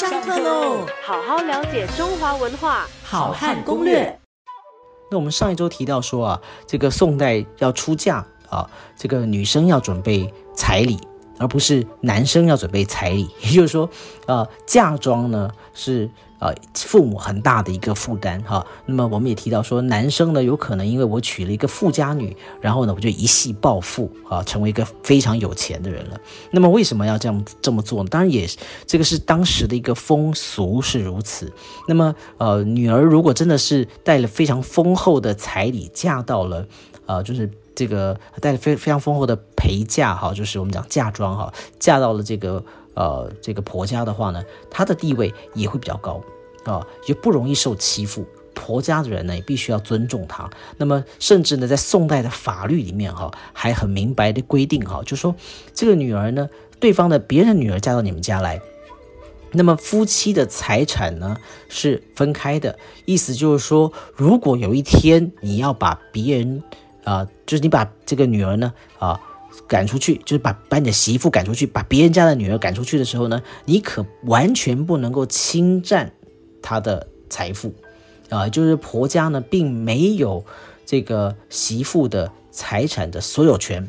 上课喽！好好了解中华文化，好汉攻略。那我们上一周提到说啊，这个宋代要出嫁啊，这个女生要准备彩礼。而不是男生要准备彩礼，也就是说，呃，嫁妆呢是呃父母很大的一个负担哈。那么我们也提到说，男生呢有可能因为我娶了一个富家女，然后呢我就一夕暴富啊，成为一个非常有钱的人了。那么为什么要这样这么做呢？当然也这个是当时的一个风俗是如此。那么呃，女儿如果真的是带了非常丰厚的彩礼嫁到了，呃，就是。这个带着非非常丰厚的陪嫁哈，就是我们讲嫁妆哈，嫁到了这个呃这个婆家的话呢，她的地位也会比较高啊，也不容易受欺负。婆家的人呢，也必须要尊重她。那么，甚至呢，在宋代的法律里面哈，还很明白的规定哈，就说这个女儿呢，对方的别人女儿嫁到你们家来，那么夫妻的财产呢是分开的。意思就是说，如果有一天你要把别人啊，就是你把这个女儿呢，啊，赶出去，就是把把你的媳妇赶出去，把别人家的女儿赶出去的时候呢，你可完全不能够侵占她的财富，啊，就是婆家呢并没有这个媳妇的财产的所有权，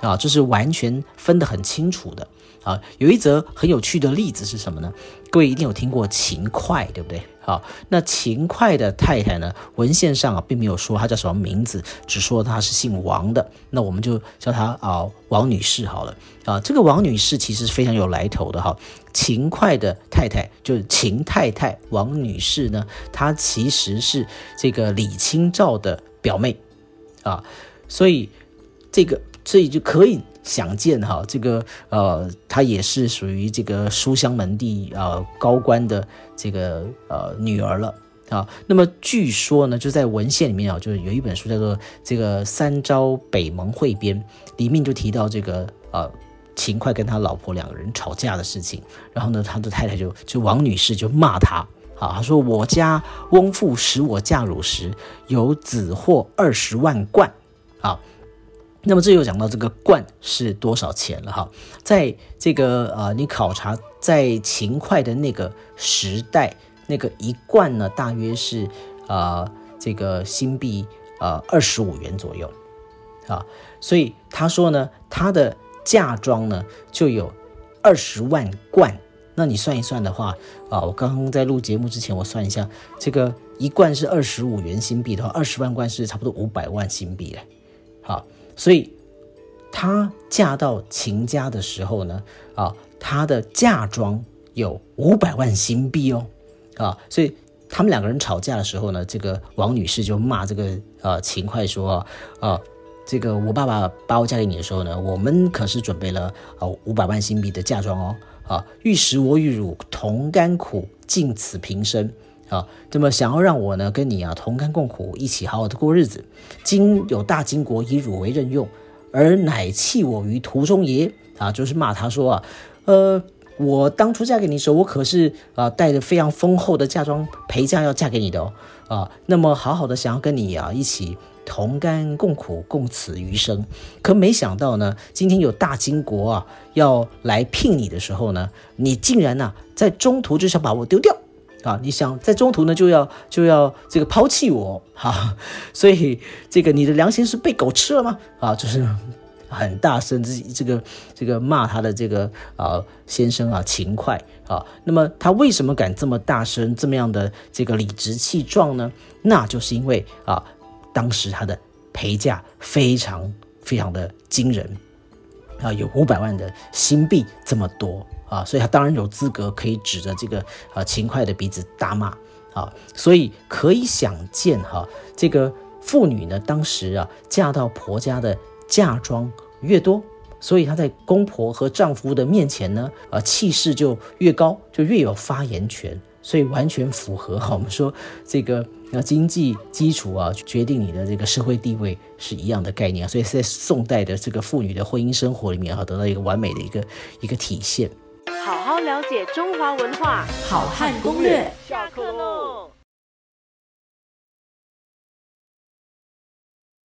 啊，这是完全分得很清楚的。啊，有一则很有趣的例子是什么呢？各位一定有听过秦桧，对不对？好，那秦桧的太太呢？文献上啊，并没有说她叫什么名字，只说她是姓王的。那我们就叫她啊王女士好了。啊，这个王女士其实非常有来头的哈。秦桧的太太就是秦太太王女士呢，她其实是这个李清照的表妹啊，所以这个所以就可以。想见哈，这个呃，她也是属于这个书香门第啊高官的这个呃女儿了啊。那么据说呢，就在文献里面啊，就是有一本书叫做《这个三朝北盟会编》，里面就提到这个呃秦桧跟他老婆两个人吵架的事情。然后呢，他的太太就就王女士就骂他啊，他说我家翁父使我嫁汝时，有子货二十万贯啊。那么这又讲到这个罐是多少钱了哈，在这个呃，你考察在秦桧的那个时代，那个一罐呢，大约是呃这个新币呃二十五元左右啊，所以他说呢，他的嫁妆呢就有二十万罐，那你算一算的话啊，我刚刚在录节目之前我算一下，这个一罐是二十五元新币的话，二十万罐是差不多五百万新币嘞，好。所以，她嫁到秦家的时候呢，啊，她的嫁妆有五百万新币哦，啊，所以他们两个人吵架的时候呢，这个王女士就骂这个呃秦桧说啊，这个我爸爸把我嫁给你的时候呢，我们可是准备了啊五百万新币的嫁妆哦，啊，欲使我与汝同甘苦，尽此平生。啊，那么想要让我呢跟你啊同甘共苦，一起好好的过日子。今有大金国以汝为任用，而乃弃我于途中也。啊，就是骂他说啊，呃，我当初嫁给你的时候，我可是啊带着非常丰厚的嫁妆陪嫁要嫁给你的哦。啊，那么好好的想要跟你啊一起同甘共苦，共此余生。可没想到呢，今天有大金国啊要来聘你的时候呢，你竟然呢在中途就想把我丢掉。啊，你想在中途呢就要就要这个抛弃我哈，所以这个你的良心是被狗吃了吗？啊，就是很大声这这个这个骂他的这个啊先生啊勤快啊，那么他为什么敢这么大声这么样的这个理直气壮呢？那就是因为啊当时他的陪嫁非常非常的惊人啊，有五百万的新币这么多。啊，所以他当然有资格可以指着这个啊勤快的鼻子大骂啊，所以可以想见哈，这个妇女呢，当时啊嫁到婆家的嫁妆越多，所以她在公婆和丈夫的面前呢，啊气势就越高，就越有发言权，所以完全符合哈我们说这个啊经济基础啊决定你的这个社会地位是一样的概念，所以在宋代的这个妇女的婚姻生活里面哈得到一个完美的一个一个体现。好好了解中华文化，好汉攻略。下课喽。